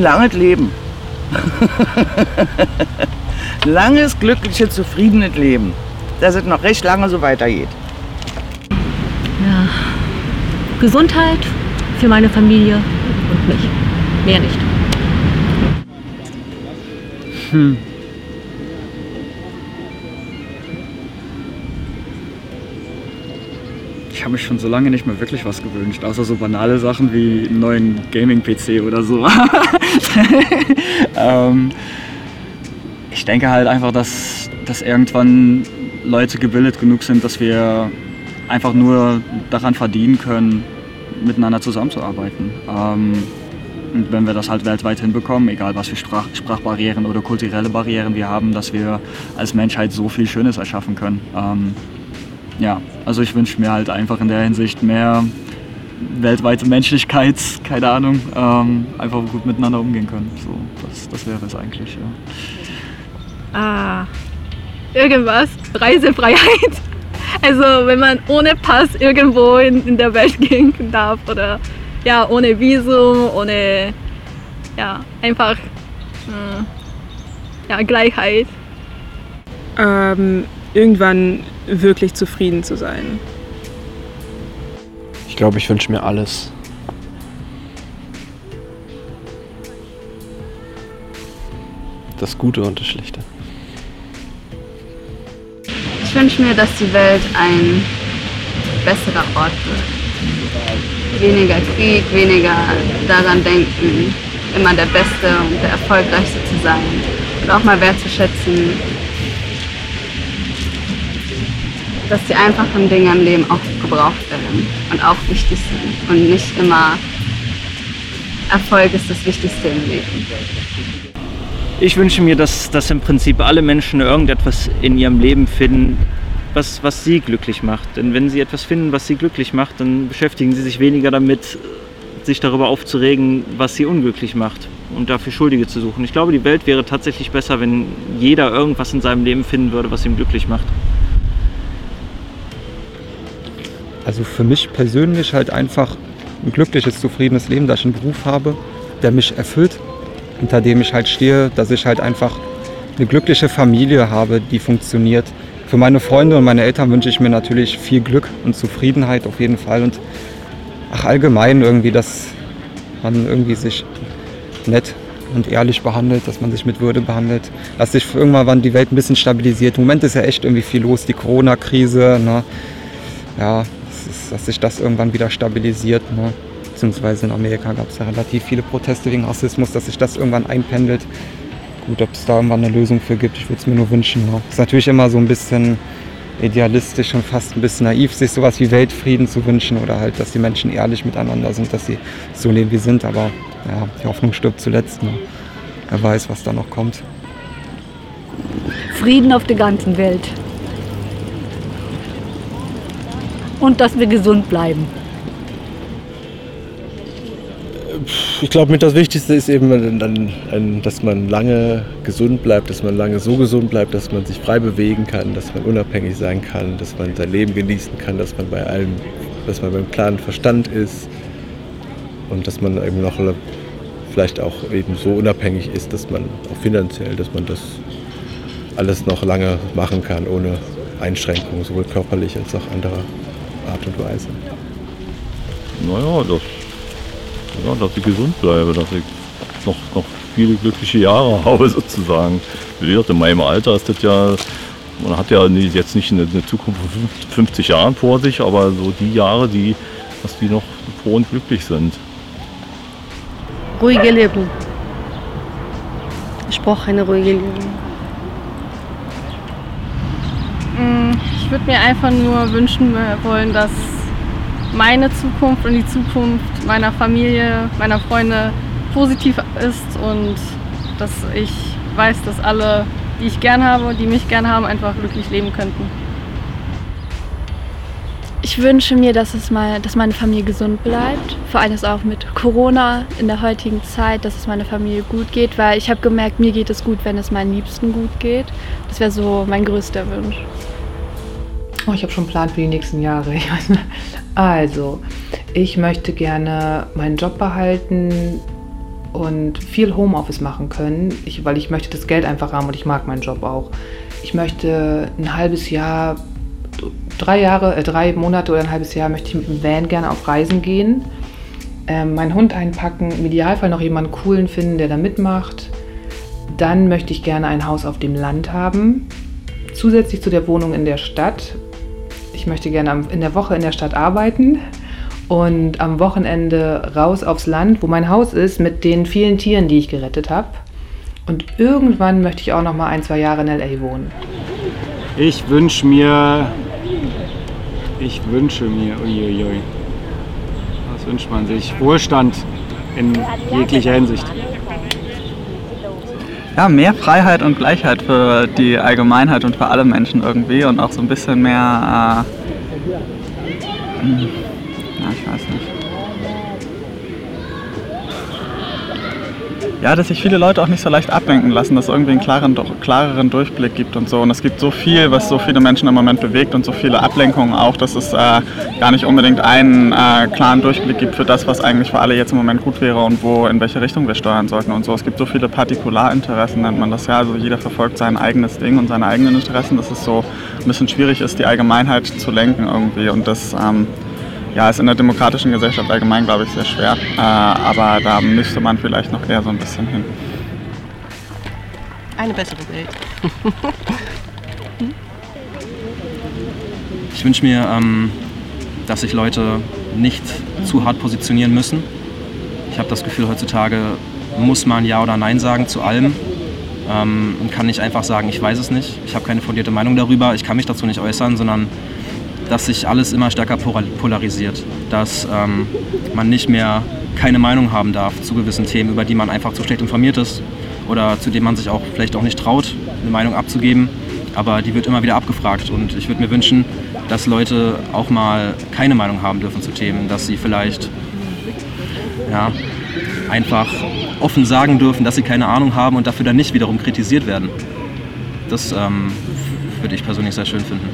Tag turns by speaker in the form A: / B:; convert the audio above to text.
A: ein langes Leben. Langes, glückliches, zufriedenes Leben. Dass es noch recht lange so weitergeht.
B: Ja. Gesundheit für meine Familie und mich. Mehr nicht.
C: Hm. Ich habe mich schon so lange nicht mehr wirklich was gewünscht, außer so banale Sachen wie einen neuen Gaming-PC oder so. ähm, ich denke halt einfach, dass, dass irgendwann Leute gebildet genug sind, dass wir einfach nur daran verdienen können, miteinander zusammenzuarbeiten. Ähm, und wenn wir das halt weltweit hinbekommen, egal was für Sprach Sprachbarrieren oder kulturelle Barrieren wir haben, dass wir als Menschheit so viel Schönes erschaffen können. Ähm, ja, also ich wünsche mir halt einfach in der Hinsicht mehr weltweite Menschlichkeit, keine Ahnung, ähm, einfach gut miteinander umgehen können. So, das, das wäre es eigentlich, ja.
D: Ah, irgendwas, Reisefreiheit. Also wenn man ohne Pass irgendwo in, in der Welt gehen darf oder ja, ohne Visum, ohne ja, einfach äh, ja, Gleichheit.
E: Ähm, irgendwann wirklich zufrieden zu sein.
F: Ich glaube, ich wünsche mir alles. Das Gute und das Schlechte.
G: Ich wünsche mir, dass die Welt ein besserer Ort wird. Weniger Krieg, weniger daran denken, immer der Beste und der Erfolgreichste zu sein. Und auch mal wertzuschätzen, dass die einfachen Dinge im Leben auch gebraucht werden und auch wichtig sind und nicht immer Erfolg ist das Wichtigste im Leben.
H: Ich wünsche mir, dass, dass im Prinzip alle Menschen irgendetwas in ihrem Leben finden, was, was sie glücklich macht. Denn wenn sie etwas finden, was sie glücklich macht, dann beschäftigen sie sich weniger damit, sich darüber aufzuregen, was sie unglücklich macht und dafür Schuldige zu suchen. Ich glaube, die Welt wäre tatsächlich besser, wenn jeder irgendwas in seinem Leben finden würde, was ihm glücklich macht.
I: Also für mich persönlich halt einfach ein glückliches, zufriedenes Leben, dass ich einen Beruf habe, der mich erfüllt, hinter dem ich halt stehe, dass ich halt einfach eine glückliche Familie habe, die funktioniert. Für meine Freunde und meine Eltern wünsche ich mir natürlich viel Glück und Zufriedenheit auf jeden Fall und ach allgemein irgendwie, dass man irgendwie sich nett und ehrlich behandelt, dass man sich mit Würde behandelt, dass sich irgendwann die Welt ein bisschen stabilisiert. Im Moment ist ja echt irgendwie viel los, die Corona-Krise, ne? ja, ist, dass sich das irgendwann wieder stabilisiert. Ne? Beziehungsweise in Amerika gab es ja relativ viele Proteste wegen Rassismus, dass sich das irgendwann einpendelt. Gut, ob es da irgendwann eine Lösung für gibt, ich würde es mir nur wünschen. Ne? Ist natürlich immer so ein bisschen idealistisch und fast ein bisschen naiv, sich sowas wie Weltfrieden zu wünschen oder halt, dass die Menschen ehrlich miteinander sind, dass sie so leben wie sind. Aber ja, die Hoffnung stirbt zuletzt. Ne? Wer weiß, was da noch kommt.
B: Frieden auf der ganzen Welt und dass wir gesund bleiben.
F: Ich glaube, mit das Wichtigste ist eben, dass man lange gesund bleibt, dass man lange so gesund bleibt, dass man sich frei bewegen kann, dass man unabhängig sein kann, dass man sein Leben genießen kann, dass man bei allem, dass man beim klaren Verstand ist und dass man eben noch vielleicht auch eben so unabhängig ist, dass man auch finanziell, dass man das alles noch lange machen kann, ohne Einschränkungen, sowohl körperlich als auch anderer Art und Weise?
J: Naja, dass, ja, dass ich gesund bleibe, dass ich noch, noch viele glückliche Jahre habe sozusagen. Wie gesagt, in meinem Alter ist das ja, man hat ja jetzt nicht eine, eine Zukunft von 50 Jahren vor sich, aber so die Jahre, die, dass die noch froh und glücklich sind.
K: Ruhige Leben. Ich brauche eine ruhige Leben.
D: Ich würde mir einfach nur wünschen wollen, dass meine Zukunft und die Zukunft meiner Familie, meiner Freunde positiv ist und dass ich weiß, dass alle, die ich gern habe, die mich gern haben, einfach glücklich leben könnten.
L: Ich wünsche mir, dass, es mal, dass meine Familie gesund bleibt. Vor allem auch mit Corona in der heutigen Zeit, dass es meiner Familie gut geht, weil ich habe gemerkt, mir geht es gut, wenn es meinen Liebsten gut geht. Das wäre so mein größter Wunsch.
M: Oh, ich habe schon einen Plan für die nächsten Jahre. Also, ich möchte gerne meinen Job behalten, und viel Homeoffice machen können, ich, weil ich möchte das Geld einfach haben und ich mag meinen Job auch. Ich möchte ein halbes Jahr, drei Jahre, äh, drei Monate oder ein halbes Jahr möchte ich mit dem Van gerne auf Reisen gehen, ähm, meinen Hund einpacken, im Idealfall noch jemanden coolen finden, der da mitmacht. Dann möchte ich gerne ein Haus auf dem Land haben, zusätzlich zu der Wohnung in der Stadt. Ich möchte gerne in der Woche in der Stadt arbeiten und am Wochenende raus aufs Land, wo mein Haus ist, mit den vielen Tieren, die ich gerettet habe. Und irgendwann möchte ich auch noch mal ein, zwei Jahre in LA wohnen.
C: Ich wünsche mir, ich wünsche mir, uiuiui, was wünscht man sich? Wohlstand in jeglicher Hinsicht.
K: Ja, mehr Freiheit und Gleichheit für die Allgemeinheit und für alle Menschen irgendwie und auch so ein bisschen mehr, äh, hm, ja, ich weiß nicht. Ja, dass sich viele Leute auch nicht so leicht ablenken lassen, dass es irgendwie einen klaren, klareren Durchblick gibt und so. Und es gibt so viel, was so viele Menschen im Moment bewegt und so viele Ablenkungen auch, dass es äh, gar nicht unbedingt einen äh, klaren Durchblick gibt für das, was eigentlich für alle jetzt im Moment gut wäre und wo, in welche Richtung wir steuern sollten und so. Es gibt so viele Partikularinteressen, nennt man das ja. Also jeder verfolgt sein eigenes Ding und seine eigenen Interessen, dass es so ein bisschen schwierig ist, die Allgemeinheit zu lenken irgendwie. Und das ähm, ja, ist in der demokratischen Gesellschaft allgemein, glaube ich, sehr schwer. Äh, aber da müsste man vielleicht noch eher so ein bisschen hin.
N: Eine bessere Welt.
O: ich wünsche mir, ähm, dass sich Leute nicht zu hart positionieren müssen. Ich habe das Gefühl, heutzutage muss man Ja oder Nein sagen zu allem ähm, und kann nicht einfach sagen, ich weiß es nicht. Ich habe keine fundierte Meinung darüber, ich kann mich dazu nicht äußern, sondern dass sich alles immer stärker polarisiert, dass ähm, man nicht mehr keine Meinung haben darf zu gewissen Themen, über die man einfach zu schlecht informiert ist oder zu denen man sich auch vielleicht auch nicht traut, eine Meinung abzugeben. Aber die wird immer wieder abgefragt und ich würde mir wünschen, dass Leute auch mal keine Meinung haben dürfen zu Themen, dass sie vielleicht ja, einfach offen sagen dürfen, dass sie keine Ahnung haben und dafür dann nicht wiederum kritisiert werden. Das ähm, würde ich persönlich sehr schön finden.